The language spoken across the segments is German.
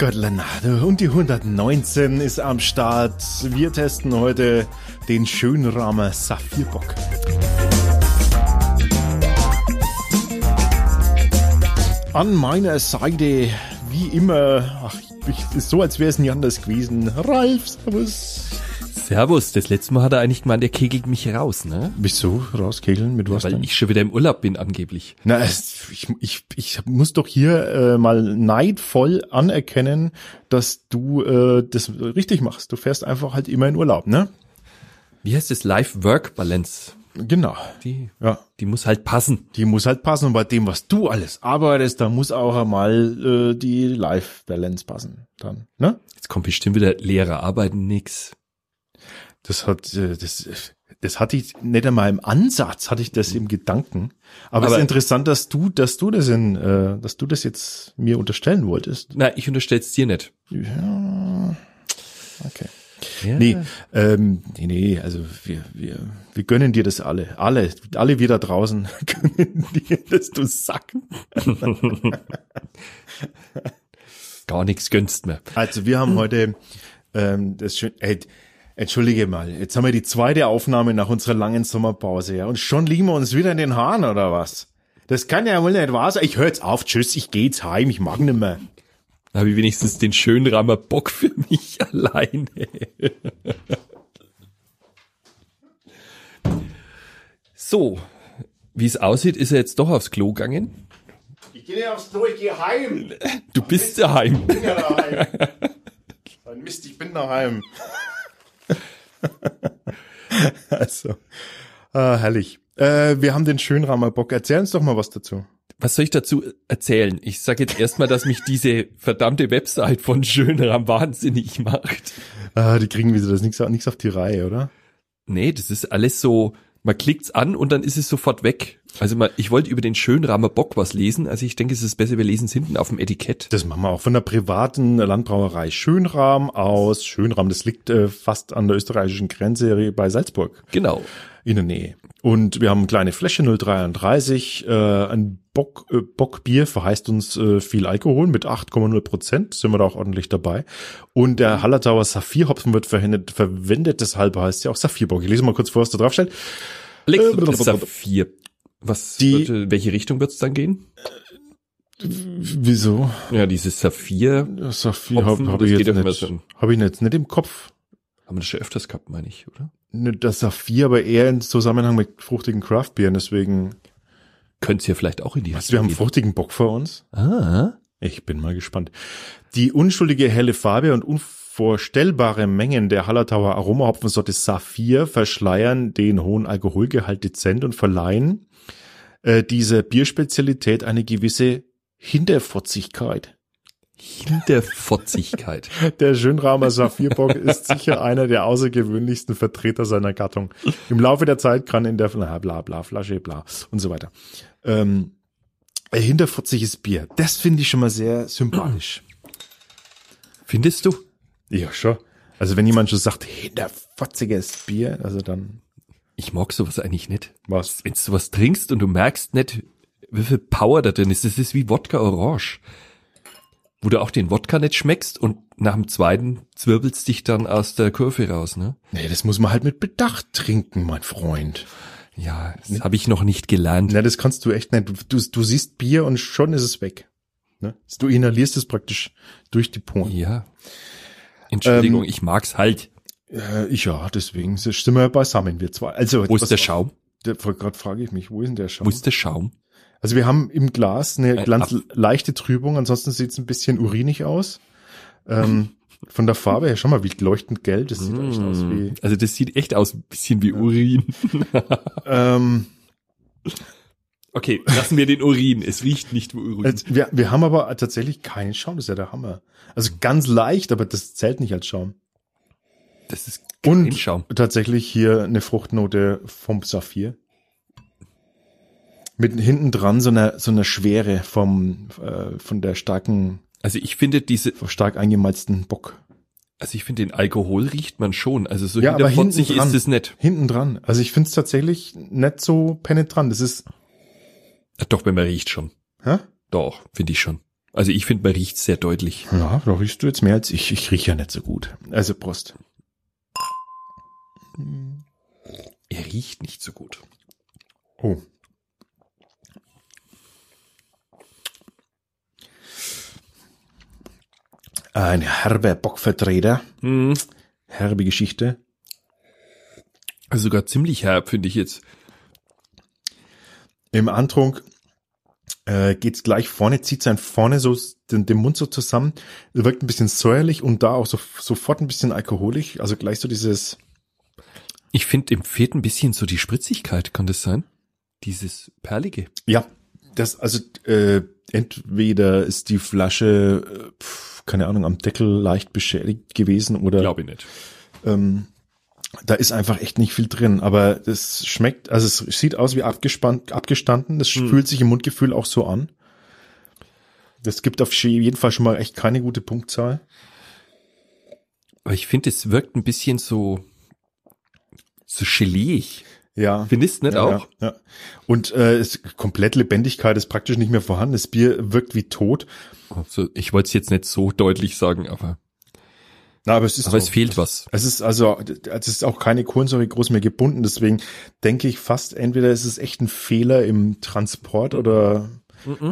Gottlen, und die 119 ist am Start. Wir testen heute den Schönramer Saphirbock. An meiner Seite, wie immer, ach, ich, ist so, als wäre es nie anders gewesen. Ralf, servus. Servus, das letzte Mal hat er eigentlich gemeint, er kegelt mich raus, ne? Wieso rauskegeln? Mit was Weil denn? ich schon wieder im Urlaub bin angeblich. Na, ich, ich, ich muss doch hier äh, mal neidvoll anerkennen, dass du äh, das richtig machst. Du fährst einfach halt immer in Urlaub, ne? Wie heißt das? Life-Work-Balance. Genau. Die, Ja. die muss halt passen. Die muss halt passen und bei dem, was du alles arbeitest, da muss auch einmal äh, die Life-Balance passen. Dann, ne? Jetzt kommt bestimmt wieder Lehrer arbeiten nix. Das hat, äh, das, das hatte ich nicht einmal im Ansatz, hatte ich das im Gedanken. Aber, es Aber- ist interessant, dass du, dass du das in, äh, dass du das jetzt mir unterstellen wolltest. Na, ich unterstell's dir nicht. Ja. Okay. Ja. Nee, ähm, nee, nee, also wir, wir, wir gönnen dir das alle. Alle, alle wir da draußen gönnen dir das, du Sack. Gar nichts gönnst mir. Also wir haben heute ähm, das schön. Ey, entschuldige mal, jetzt haben wir die zweite Aufnahme nach unserer langen Sommerpause, ja, und schon liegen wir uns wieder in den Haaren oder was? Das kann ja wohl nicht wahr sein. Ich höre jetzt auf, tschüss, ich geh jetzt heim, ich mag nicht mehr. Da habe ich wenigstens den Schönramer Bock für mich alleine. so, wie es aussieht, ist er jetzt doch aufs Klo gegangen. Ich gehe nicht aufs Klo, ich gehe heim. Du bist daheim. bin ja daheim. Mist, ich bin daheim. also, äh, herrlich. Äh, wir haben den Schönramer Bock. Erzähl uns doch mal was dazu. Was soll ich dazu erzählen? Ich sage jetzt erstmal, dass mich diese verdammte Website von Schönram wahnsinnig macht. Äh, die kriegen wieder das nichts nichts auf die Reihe, oder? Nee, das ist alles so, man klickt's an und dann ist es sofort weg. Also mal, ich wollte über den Schönramer Bock was lesen, also ich denke, es ist besser, wir lesen es hinten auf dem Etikett. Das machen wir auch von der privaten Landbrauerei Schönram aus. Schönram, das liegt äh, fast an der österreichischen Grenze bei Salzburg Genau. In der Nähe. Und wir haben eine kleine Fläche 033, äh, ein Bock, äh, Bockbier verheißt uns äh, viel Alkohol mit 8,0 Prozent, sind wir da auch ordentlich dabei. Und der Hallertauer Saphirhopfen wird verwendet, verwendet, deshalb heißt ja auch Saphirbock. Ich lese mal kurz vor, was da drauf steht. Äh, Saphir. Was, Die- wird, welche Richtung wird's dann gehen? Wieso? Ja, dieses Saphir, Saphir habe Hopfen, hab ich jetzt nicht, hab ich jetzt nicht im Kopf. Haben wir das schon öfters gehabt, meine ich, oder? Ne, Das Saphir, aber eher im Zusammenhang mit fruchtigen Craftbieren, deswegen. Könnte ja vielleicht auch in die Was, wir haben gehen. fruchtigen Bock vor uns? Ah, Ich bin mal gespannt. Die unschuldige helle Farbe und unvorstellbare Mengen der Hallertauer Aromahopfensorte Saphir verschleiern den hohen Alkoholgehalt dezent und verleihen äh, dieser Bierspezialität eine gewisse Hinterfotzigkeit. Hinterfotzigkeit. Der Schönramer Saphirbock ist sicher einer der außergewöhnlichsten Vertreter seiner Gattung. Im Laufe der Zeit kann in der bla bla bla Flasche bla und so weiter. Ähm, hinterfotziges Bier. Das finde ich schon mal sehr sympathisch. Findest du? Ja, schon. Also wenn jemand schon sagt, hinterfotziges Bier, also dann Ich mag sowas eigentlich nicht. was. Wenn du sowas trinkst und du merkst nicht, wie viel Power da drin ist, das ist wie Wodka Orange. Wo du auch den Wodka nicht schmeckst und nach dem zweiten zwirbelst dich dann aus der Kurve raus, ne? Nee, das muss man halt mit Bedacht trinken, mein Freund. Ja, das habe ich noch nicht gelernt. Na, das kannst du echt nicht. Du, du, du siehst Bier und schon ist es weg. Ne? Du inhalierst es praktisch durch die Poren. Ja. Entschuldigung, Ähm, ich mag's halt. Äh, ja, deswegen sind wir beisammen, wir zwei. Also, Wo ist der Schaum? Der, gerade frage ich mich, wo ist denn der Schaum? Wo ist der Schaum? Also wir haben im Glas eine Ein ganz leichte Trübung, ansonsten sieht es ein bisschen urinig aus. Ähm, von der Farbe her schon mal wie leuchtend gelb, das sieht echt aus wie. Also das sieht echt aus ein bisschen wie Urin. Ähm, Okay, lassen wir den Urin. Es riecht nicht wie Urin. also wir, wir haben aber tatsächlich keinen Schaum, das ist ja der Hammer. Also ganz leicht, aber das zählt nicht als Schaum. Das ist kein Und Schaum. tatsächlich hier eine Fruchtnote vom Saphir. Mit hinten dran so einer so einer Schwere vom äh, von der starken Also ich finde diese, stark eingemalzten Bock. also ich finde den Alkohol riecht man schon. Also so Ja, aber hinten dran. ist es nicht. Hinten dran. Also ich finde es tatsächlich nicht so penetrant. Das ist, Doch, wenn man riecht schon. hä? Doch, finde ich schon. Also ich finde, man riecht sehr deutlich. Ja, da riechst du jetzt mehr als ich. Ich rieche ja nicht so gut. Also Prost. Er riecht nicht so gut. Oh. Ein herber Bockvertreter. Mhm. Herbe Geschichte. Also sogar ziemlich herb, finde ich jetzt. Im Antrunk äh, geht's gleich vorne, zieht sein vorne so den, den Mund so zusammen, wirkt ein bisschen säuerlich und da auch so, sofort ein bisschen alkoholisch, also gleich so dieses, Ich finde, ihm fehlt ein bisschen so die Spritzigkeit, kann das sein? Dieses Perlige. ja, das, also äh, entweder ist die Flasche, äh, pf, keine Ahnung, am Deckel leicht beschädigt gewesen oder Glaube ich nicht. ähm, da ist einfach echt nicht viel drin, aber das schmeckt, also es sieht aus wie abgespannt, abgestanden, das Hm. fühlt sich im Mundgefühl auch so an. Das gibt auf jeden Fall schon mal echt keine gute Punktzahl. Aber ich finde, es wirkt ein bisschen so, so geleeig. Ja. Findest nicht ja, auch? Ja, ja. Und äh, es, komplett Lebendigkeit ist praktisch nicht mehr vorhanden. Das Bier wirkt wie tot. Also, ich wollte es jetzt nicht so deutlich sagen, aber, Na, aber es ist aber so. es fehlt was. Es ist also, es ist auch keine Kohlensäure groß mehr gebunden. Deswegen denke ich fast, entweder ist es echt ein Fehler im Transport oder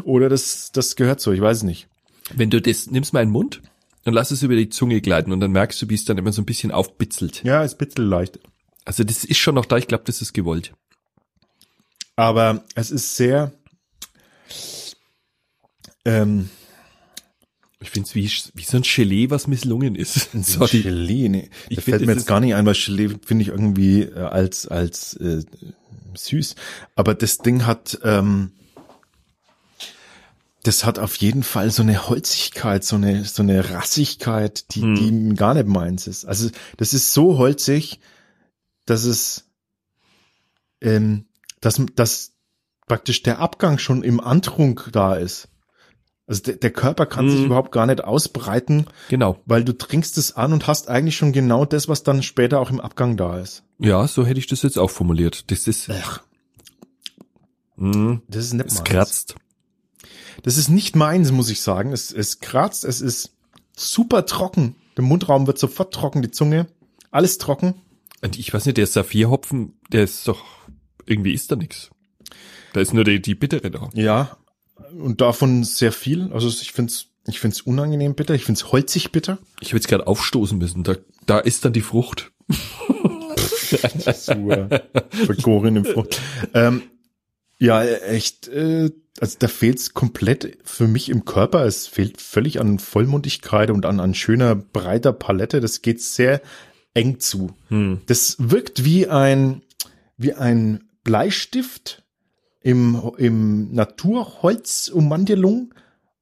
oder das das gehört so. Ich weiß es nicht. Wenn du das, nimmst mal einen Mund und lass es über die Zunge gleiten und dann merkst du, wie es dann immer so ein bisschen aufbitzelt. Ja, ein bisschen leicht. Also das ist schon noch da, ich glaube, das ist gewollt. Aber es ist sehr. Ähm, Ich finde es wie, wie so ein Gelee, was misslungen ist. Sorry. Gelee, nee. Ich Da find, fällt mir das jetzt gar nicht ein, weil Gelee finde ich irgendwie äh, als, als äh, süß. Aber das Ding hat, ähm, das hat auf jeden Fall so eine Holzigkeit, so eine, so eine Rassigkeit, die, Hm. die gar nicht meins ist. Also das ist so holzig, dass es, ähm, dass, dass praktisch der Abgang schon im Antrunk da ist. Also der, der Körper kann sich Hm. überhaupt gar nicht ausbreiten, Genau. weil du trinkst es an und hast eigentlich schon genau das, was dann später auch im Abgang da ist. Ja, so hätte ich das jetzt auch formuliert. Das ist, Ach, mh, das ist nicht es meins. kratzt. Das ist nicht meins, muss ich sagen. Es, es kratzt, es ist super trocken. Der Mundraum wird sofort trocken, die Zunge, alles trocken. Und ich weiß nicht, der Saphirhopfen, der ist doch, irgendwie ist da nix. Da ist nur die, die bittere da. Ja, und davon sehr viel. Also ich find's, ich find's unangenehm bitter. Ich find's holzig bitter. Ich habe jetzt gerade aufstoßen müssen. Da, da ist dann die Frucht. Zur vergorenen Frucht. Ähm, ja, echt. Äh, also da fehlt's komplett für mich im Körper. Es fehlt völlig an Vollmundigkeit und an, an schöner, breiter Palette. Das geht sehr eng zu. Hm. Das wirkt wie ein, wie ein Bleistift im, im Naturholzummantelung.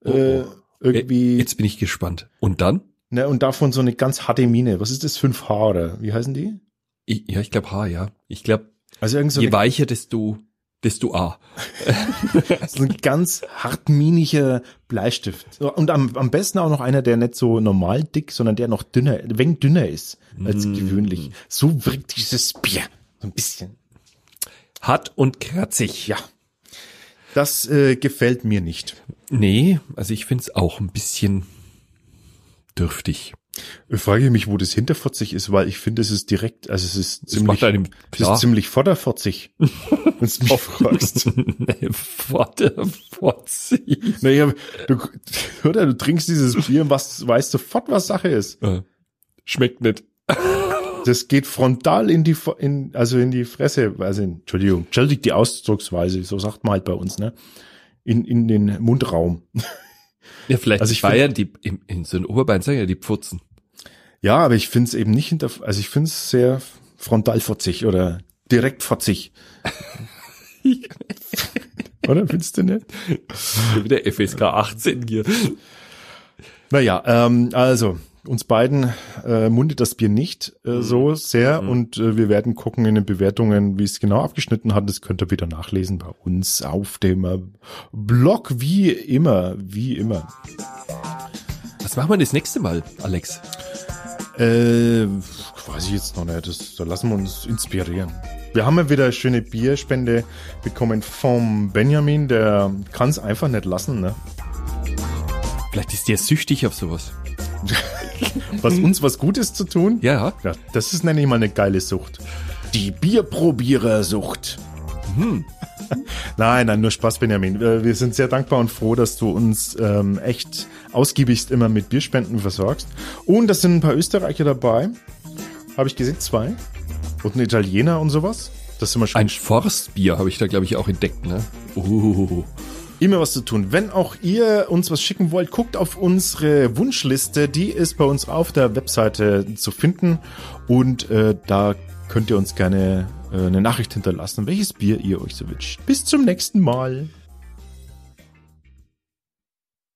Äh, irgendwie, Jetzt bin ich gespannt. Und dann? ne, und davon so eine ganz harte Mine. Was ist das? 5H oder wie heißen die? Ich, ja, ich glaube H, ja. Ich glaube, Also irgend so je weicher, desto, desto A. so ein ganz hartminiger Bleistift. Und am, am besten auch noch einer, der nicht so normal dick, sondern der noch dünner, wenig dünner ist als Mm. gewöhnlich. So wirkt dieses Bier. So ein bisschen. Hart und kratzig. Ja. Das äh, gefällt mir nicht. Nee, also ich find's auch ein bisschen dürftig. Ich frage mich, wo das hinterfotzig ist, weil ich finde, es ist direkt, also es ist ziemlich, einem es ist ziemlich vorderfotzig, wenn du mich fragst. nee, Vorderfotzig. Naja, du, oder du trinkst dieses Bier und was, weißt sofort, was Sache ist. Äh, Schmeckt nicht. Das geht frontal in die, in, also in die Fresse, also Entschuldigung, entschuldigt die Ausdrucksweise, so sagt man halt bei uns, ne? In, in den Mundraum. Ja, vielleicht Also ich Bayern, die in, in so einem Oberbayern sagen ja die Pfutzen. Ja, aber ich finde es eben nicht hinter, also ich finde es sehr frontalfotzig oder direkt fotzig. Oder findest du nicht? Wieder FSK 18 hier. Naja, ähm, also uns beiden äh, mundet das Bier nicht äh, so sehr und äh, wir werden gucken in den Bewertungen, wie es genau abgeschnitten hat. Das könnt ihr wieder nachlesen bei uns auf dem äh, Blog, wie immer, wie immer. Was machen wir das nächste Mal, Alex? Äh, weiß ich jetzt noch nicht, das, da lassen wir uns inspirieren. Wir haben ja wieder eine schöne Bierspende bekommen vom Benjamin, der kann es einfach nicht lassen, ne? Vielleicht ist der süchtig auf sowas. Was uns was Gutes zu tun? Ja. Ja, das ist nenne ich mal eine geile Sucht. Die Bierprobierersucht. Hm. Nein, nein, nur Spaß, Benjamin. Äh, Wir sind sehr dankbar und froh, dass du uns ähm, echt ausgiebigst immer mit Bierspenden versorgst. Und das sind ein paar Österreicher dabei. Habe ich gesehen, zwei. Und ein Italiener und sowas. Das sind wir schon Ein Forstbier habe ich da, glaube ich, auch entdeckt, ne? Uh. Immer was zu tun. Wenn auch ihr uns was schicken wollt, guckt auf unsere Wunschliste. Die ist bei uns auf der Webseite zu finden. Und äh, da könnt ihr uns gerne äh, eine Nachricht hinterlassen, welches Bier ihr euch so wünscht. Bis zum nächsten Mal.